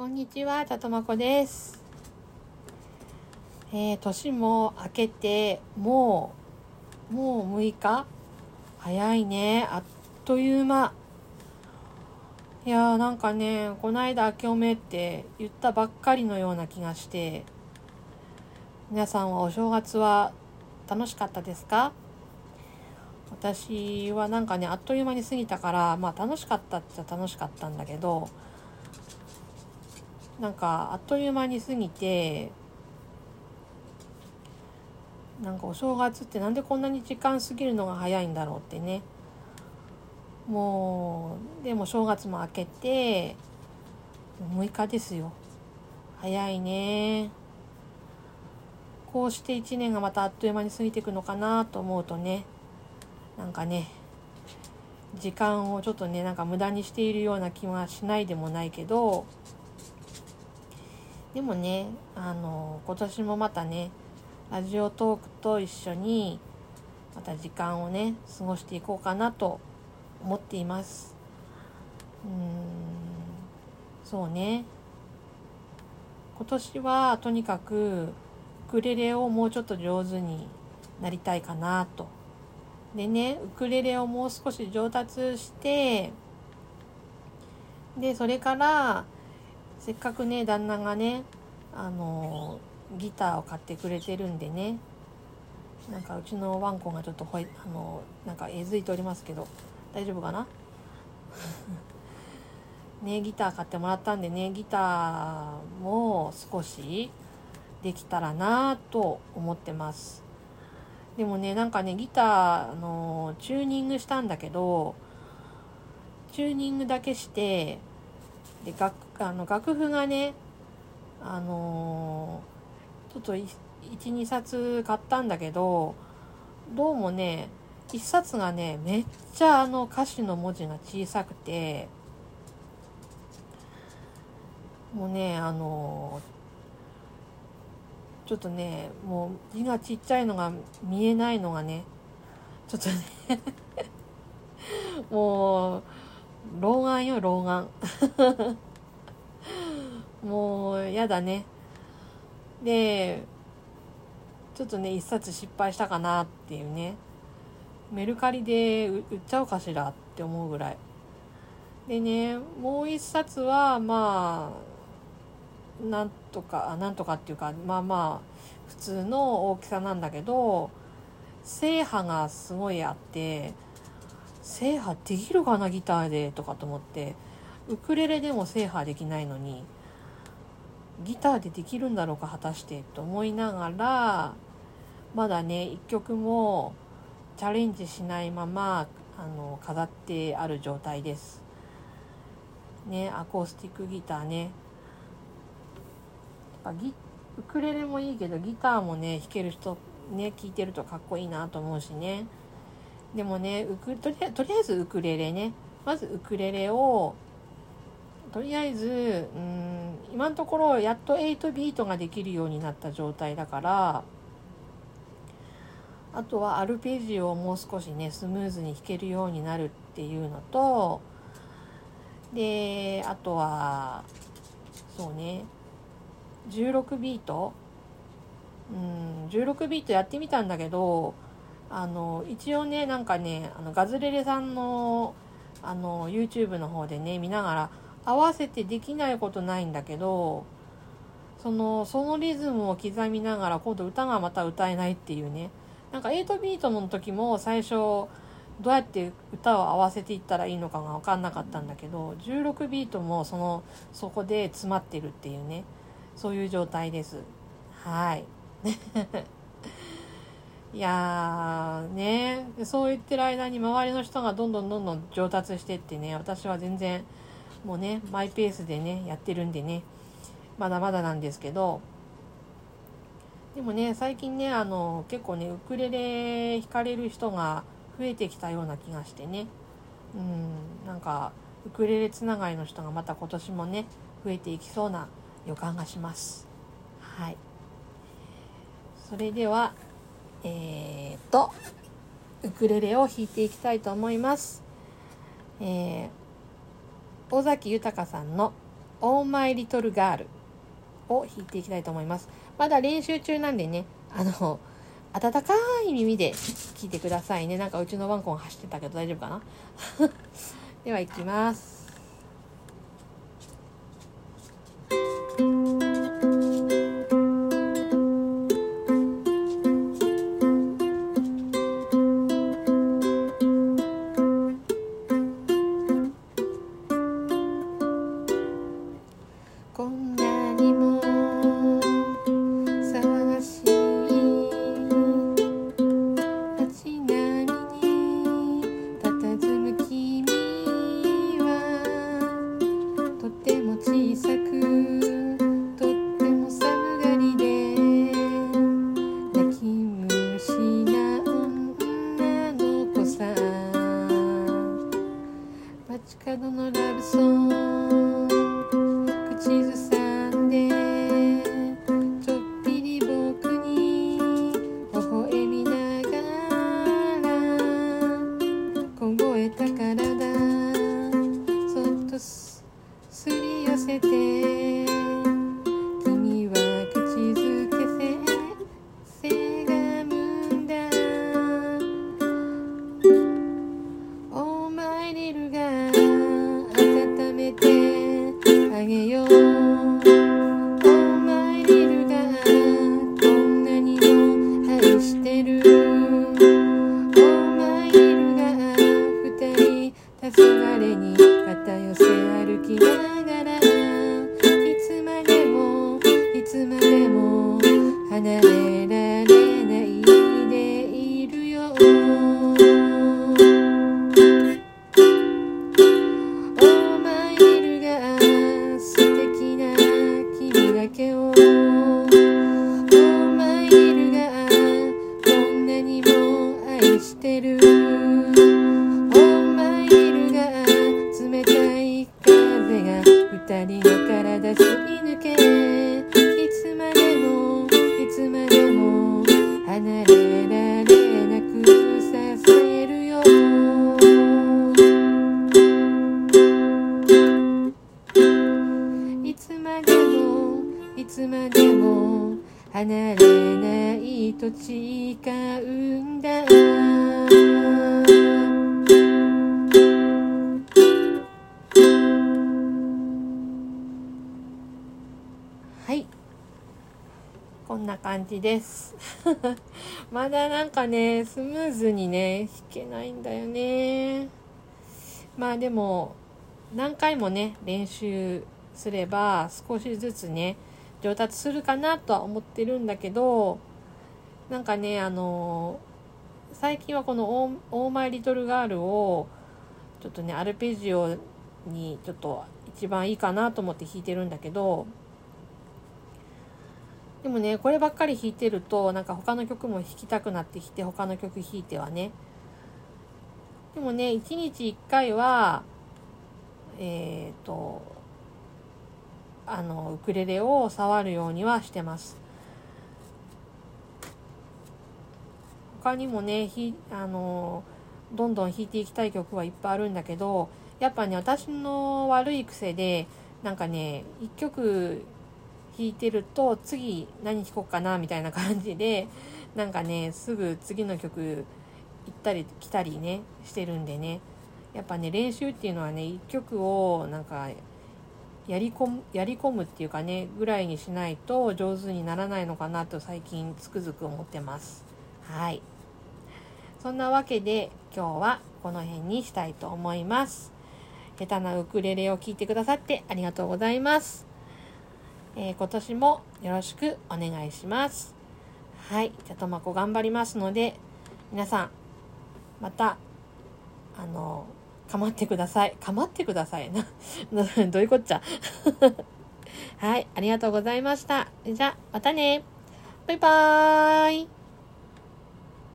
こんにちは、たとまこです。えー、年も明けて、もう、もう6日？早いね。あっという間。いやーなんかね、こないだ明けおめって言ったばっかりのような気がして、皆さんはお正月は楽しかったですか？私はなんかね、あっという間に過ぎたから、まあ楽しかったっちゃ楽しかったんだけど、なんかあっという間に過ぎて、なんかお正月ってなんでこんなに時間過ぎるのが早いんだろうってね。もう、でも正月も明けて、6日ですよ。早いね。こうして1年がまたあっという間に過ぎていくのかなと思うとね、なんかね、時間をちょっとね、なんか無駄にしているような気はしないでもないけど、でもね、あの、今年もまたね、ラジオトークと一緒に、また時間をね、過ごしていこうかなと思っています。うーん、そうね。今年はとにかく、ウクレレをもうちょっと上手になりたいかなと。でね、ウクレレをもう少し上達して、で、それから、せっかくね、旦那がね、あの、ギターを買ってくれてるんでね、なんかうちのワンコがちょっとほい、あの、なんかえずいておりますけど、大丈夫かな？ね、ギター買ってもらったんでね、ギターも少しできたらなと思ってます。でもね、なんかね、ギター、の、チューニングしたんだけど、チューニングだけして、で、楽、あの、楽譜がね、あのーちょっと1、2冊買ったんだけど、どうもね、1冊がね、めっちゃあの歌詞の文字が小さくて、もうね、あのーちょっとね、もう字がちっちゃいのが見えないのがね、ちょっとね、もう、老眼よ、老眼。もう、やだね。で、ちょっとね、一冊失敗したかなっていうね。メルカリで売っちゃおうかしらって思うぐらい。でね、もう一冊は、まあ、なんとか、なんとかっていうか、まあまあ、普通の大きさなんだけど、制覇がすごいあって、制覇できるかな、ギターで、とかと思って、ウクレレでも制覇できないのに、ギターでできるんだろうか、果たして、と思いながら、まだね、一曲もチャレンジしないまま、あの、飾ってある状態です。ね、アコースティックギターね。やっぱギウクレレもいいけどギターもね弾ける人ね聴いてるとかっこいいなと思うしねでもねウクとりあえとりあえずウクレレねまずウクレレをとりあえずうん今のところやっと8ビートができるようになった状態だからあとはアルペジオをもう少しねスムーズに弾けるようになるっていうのとであとはそうね16ビートうん16ビートやってみたんだけどあの一応ねなんかねあのガズレレさんのあの YouTube の方でね見ながら合わせてできないことないんだけどそのそのリズムを刻みながら今度歌がまた歌えないっていうねなんか8ビートの時も最初どうやって歌を合わせていったらいいのかが分かんなかったんだけど16ビートもそのそこで詰まってるっていうねそういう状態です。はい。いやーね、そう言ってる間に周りの人がどんどんどんどん上達してってね、私は全然もうね、マイペースでね、やってるんでね、まだまだなんですけど、でもね、最近ね、あの、結構ね、ウクレレ弾かれる人が増えてきたような気がしてね、うん、なんか、ウクレレつながりの人がまた今年もね、増えていきそうな予感がします。はい。それでは、えーと、ウクレレを弾いていきたいと思います。えー、尾崎豊さんのオーマイリトルガールを弾いていきたいと思います。まだ練習中なんでね、あの、温かい耳で聞いてくださいね。なんかうちのワンコン走ってたけど大丈夫かな？では行きます。you. りの体すり抜け。いつまでもいつまでも離れられなくさせるよ。いつまでもいつまでも離れないと誓うんだ。な感じです。まだなんかねスムーズにね弾けないんだよね。まあでも何回もね練習すれば少しずつね上達するかなとは思ってるんだけどなんかねあの最近はこの「オーマイ・リトル・ガール」をちょっとねアルペジオにちょっと一番いいかなと思って弾いてるんだけどでもね、こればっかり弾いてると、なんか他の曲も弾きたくなってきて、他の曲弾いてはね。でもね、1日1回は、えっ、ー、と、あの、ウクレレを触るようにはしてます。他にもね、ひあの、どんどん弾いていきたい曲はいっぱいあるんだけど、やっぱね、私の悪い癖で、なんかね、一曲弾いてると次何弾こうかなみたいな感じでなんかねすぐ次の曲行ったり来たりねしてるんでね。やっぱね練習っていうのはね一曲をなんかやり込むやり込むっていうかねぐらいにしないと上手にならないのかなと最近つくづく思ってます。はい。そんなわけで今日はこの辺にしたいと思います。下手なウクレレを聴いてくださってありがとうございます。えー、今年もよろしくお願いします。はい。じゃとまこ頑張りますので、皆さん、また、あの、かまってください。かまってくださいな。どういうこっちゃ？はい。ありがとうございました。じゃ、またね。バイバーイ。